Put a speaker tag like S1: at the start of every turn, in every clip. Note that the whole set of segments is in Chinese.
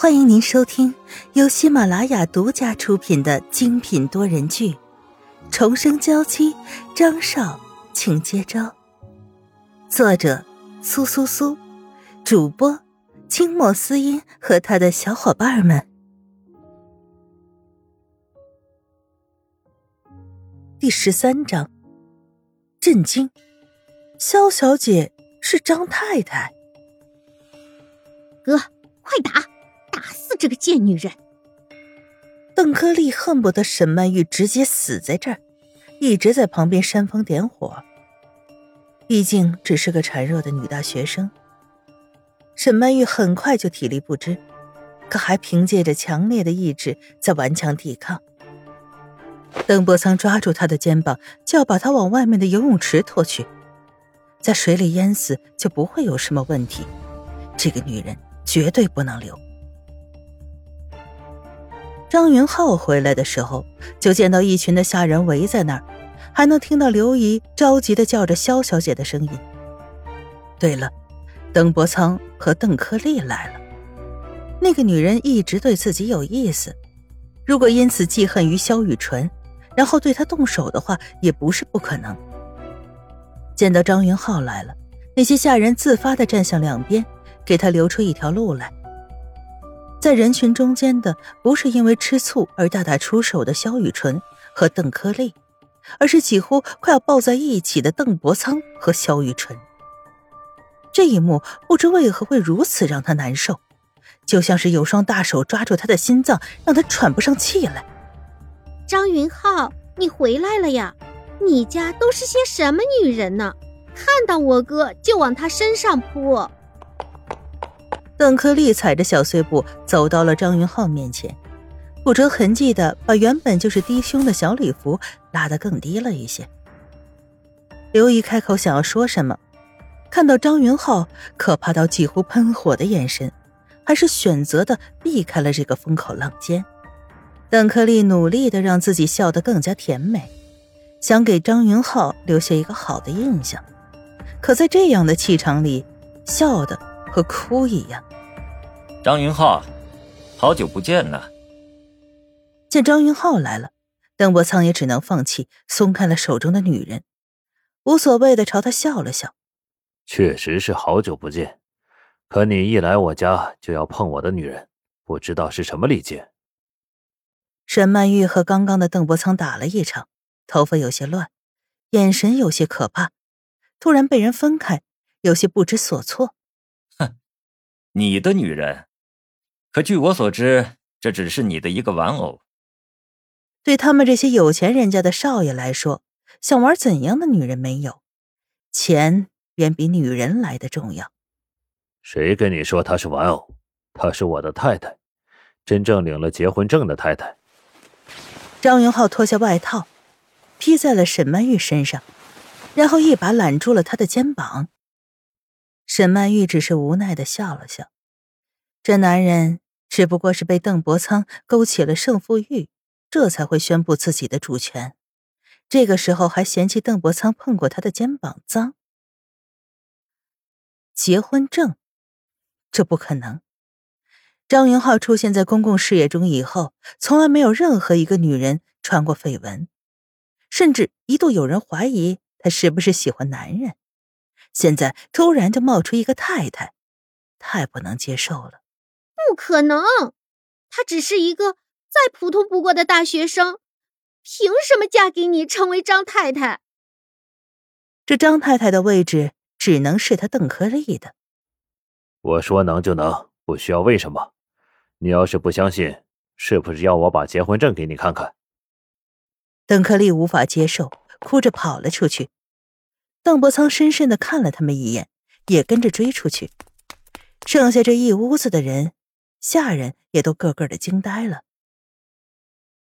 S1: 欢迎您收听由喜马拉雅独家出品的精品多人剧《重生娇妻》，张少，请接招。作者：苏苏苏，主播：清墨思音和他的小伙伴们。第十三章，震惊！萧小姐是张太太。
S2: 哥，快打！打死这个贱女人！
S1: 邓科利恨不得沈曼玉直接死在这儿，一直在旁边煽风点火。毕竟只是个孱弱的女大学生，沈曼玉很快就体力不支，可还凭借着强烈的意志在顽强抵抗。邓伯苍抓住她的肩膀，就要把她往外面的游泳池拖去，在水里淹死就不会有什么问题。这个女人绝对不能留。张云浩回来的时候，就见到一群的下人围在那儿，还能听到刘姨着急的叫着萧小姐的声音。对了，邓伯苍和邓克利来了。那个女人一直对自己有意思，如果因此记恨于萧雨纯，然后对他动手的话，也不是不可能。见到张云浩来了，那些下人自发的站向两边，给他留出一条路来。在人群中间的不是因为吃醋而大打出手的萧雨纯和邓科利，而是几乎快要抱在一起的邓伯苍和萧雨纯。这一幕不知为何会如此让他难受，就像是有双大手抓住他的心脏，让他喘不上气来。
S2: 张云浩，你回来了呀？你家都是些什么女人呢？看到我哥就往他身上扑。
S1: 邓克利踩着小碎步走到了张云浩面前，不着痕迹的把原本就是低胸的小礼服拉得更低了一些。刘姨开口想要说什么，看到张云浩可怕到几乎喷火的眼神，还是选择的避开了这个风口浪尖。邓克利努力的让自己笑得更加甜美，想给张云浩留下一个好的印象，可在这样的气场里，笑的。和哭一样。
S3: 张云浩，好久不见呐！
S1: 见张云浩来了，邓伯苍也只能放弃，松开了手中的女人，无所谓的朝他笑了笑。
S4: 确实是好久不见，可你一来我家就要碰我的女人，不知道是什么礼节。
S1: 沈曼玉和刚刚的邓伯苍打了一场，头发有些乱，眼神有些可怕，突然被人分开，有些不知所措。
S3: 哼你的女人，可据我所知，这只是你的一个玩偶。
S1: 对他们这些有钱人家的少爷来说，想玩怎样的女人没有？钱远比女人来的重要。
S4: 谁跟你说她是玩偶？她是我的太太，真正领了结婚证的太太。
S1: 张云浩脱下外套，披在了沈曼玉身上，然后一把揽住了她的肩膀。沈曼玉只是无奈的笑了笑，这男人只不过是被邓伯苍勾起了胜负欲，这才会宣布自己的主权。这个时候还嫌弃邓伯苍碰过他的肩膀脏。结婚证，这不可能。张云浩出现在公共视野中以后，从来没有任何一个女人传过绯闻，甚至一度有人怀疑他是不是喜欢男人。现在突然就冒出一个太太，太不能接受了。
S2: 不可能，她只是一个再普通不过的大学生，凭什么嫁给你成为张太太？
S1: 这张太太的位置只能是他邓克利的。
S4: 我说能就能，不需要为什么。你要是不相信，是不是要我把结婚证给你看看？
S1: 邓克利无法接受，哭着跑了出去。邓伯苍深深的看了他们一眼，也跟着追出去。剩下这一屋子的人，下人也都个个的惊呆了。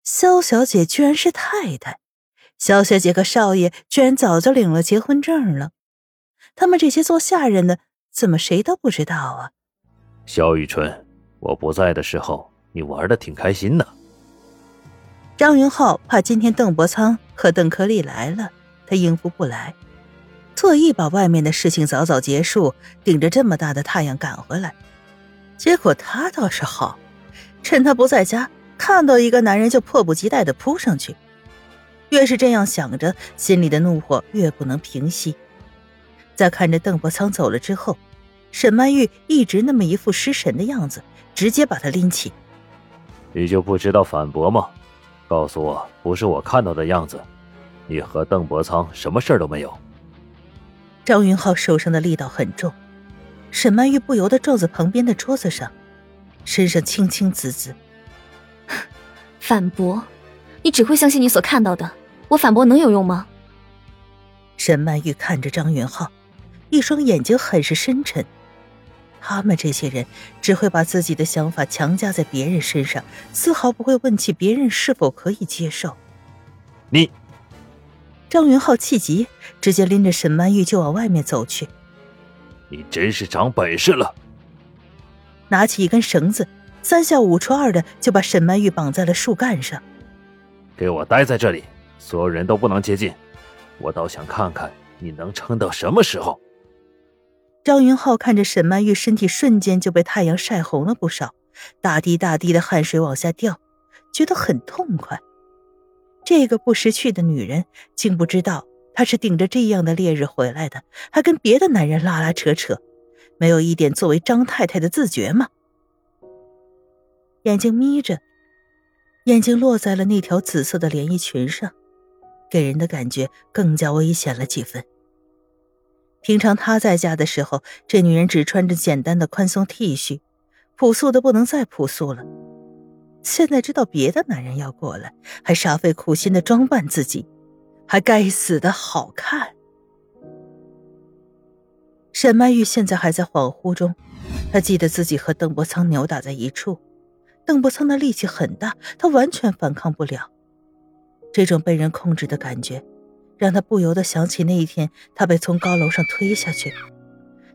S1: 萧小姐居然是太太，萧小姐和少爷居然早就领了结婚证了。他们这些做下人的，怎么谁都不知道啊？
S4: 萧雨春，我不在的时候，你玩的挺开心的。
S1: 张云浩怕今天邓伯苍和邓克利来了，他应付不来。特意把外面的事情早早结束，顶着这么大的太阳赶回来，结果他倒是好，趁他不在家，看到一个男人就迫不及待的扑上去。越是这样想着，心里的怒火越不能平息。在看着邓伯苍走了之后，沈曼玉一直那么一副失神的样子，直接把他拎起。
S4: 你就不知道反驳吗？告诉我，不是我看到的样子，你和邓伯苍什么事儿都没有。
S1: 张云浩手上的力道很重，沈曼玉不由得撞在旁边的桌子上，身上青青紫紫。
S5: 反驳？你只会相信你所看到的，我反驳能有用吗？
S1: 沈曼玉看着张云浩，一双眼睛很是深沉。他们这些人只会把自己的想法强加在别人身上，丝毫不会问起别人是否可以接受。
S4: 你，
S1: 张云浩气急，直接拎着沈曼玉就往外面走去。
S4: 你真是长本事了！
S1: 拿起一根绳子，三下五除二的就把沈曼玉绑在了树干上。
S4: 给我待在这里，所有人都不能接近。我倒想看看你能撑到什么时候。
S1: 张云浩看着沈曼玉身体瞬间就被太阳晒红了不少，大滴大滴的汗水往下掉，觉得很痛快。这个不识趣的女人，竟不知道她是顶着这样的烈日回来的，还跟别的男人拉拉扯扯，没有一点作为张太太的自觉吗？眼睛眯着，眼睛落在了那条紫色的连衣裙上，给人的感觉更加危险了几分。平常他在家的时候，这女人只穿着简单的宽松 T 恤，朴素的不能再朴素了。现在知道别的男人要过来，还煞费苦心的装扮自己，还该死的好看。沈曼玉现在还在恍惚中，她记得自己和邓伯苍扭打在一处，邓伯苍的力气很大，她完全反抗不了。这种被人控制的感觉。让他不由得想起那一天，他被从高楼上推下去，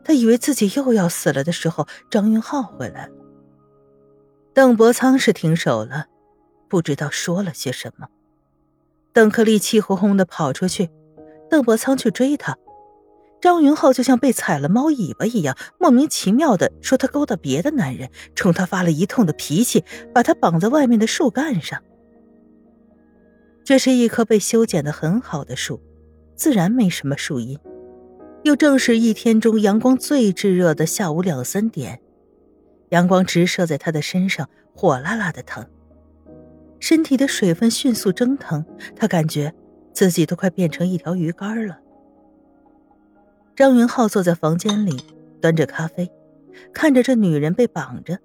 S1: 他以为自己又要死了的时候，张云浩回来了。邓伯苍是停手了，不知道说了些什么。邓克利气哄哄的跑出去，邓伯苍去追他，张云浩就像被踩了猫尾巴一样，莫名其妙的说他勾搭别的男人，冲他发了一通的脾气，把他绑在外面的树干上。这是一棵被修剪的很好的树，自然没什么树荫。又正是一天中阳光最炙热的下午两三点，阳光直射在他的身上，火辣辣的疼。身体的水分迅速蒸腾，他感觉自己都快变成一条鱼干了。张云浩坐在房间里，端着咖啡，看着这女人被绑着，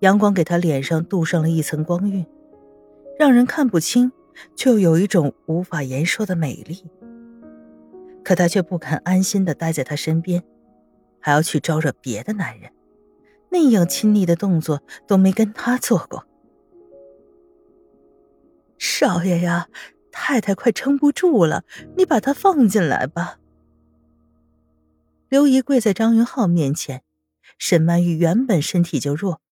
S1: 阳光给他脸上镀上了一层光晕，让人看不清。就有一种无法言说的美丽，可他却不肯安心的待在她身边，还要去招惹别的男人，那样亲昵的动作都没跟他做过。少爷呀，太太快撑不住了，你把她放进来吧。刘姨跪在张云浩面前，沈曼玉原本身体就弱，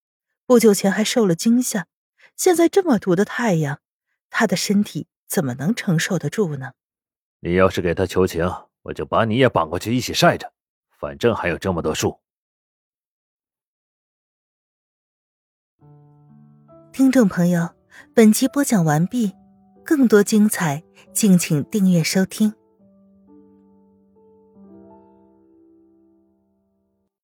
S1: 不久前还受了惊吓，现在这么毒的太阳。她的身体怎么能承受得住呢？
S4: 你要是给她求情，我就把你也绑过去一起晒着，反正还有这么多树。
S1: 听众朋友，本集播讲完毕，更多精彩，敬请订阅收听。